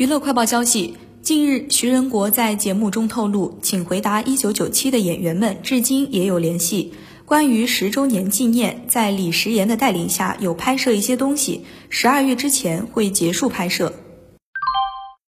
娱乐快报消息近日徐仁国在节目中透露请回答一九九七的演员们至今也有联系。关于十周年纪念在李时延的带领下有拍摄一些东西十二月之前会结束拍摄。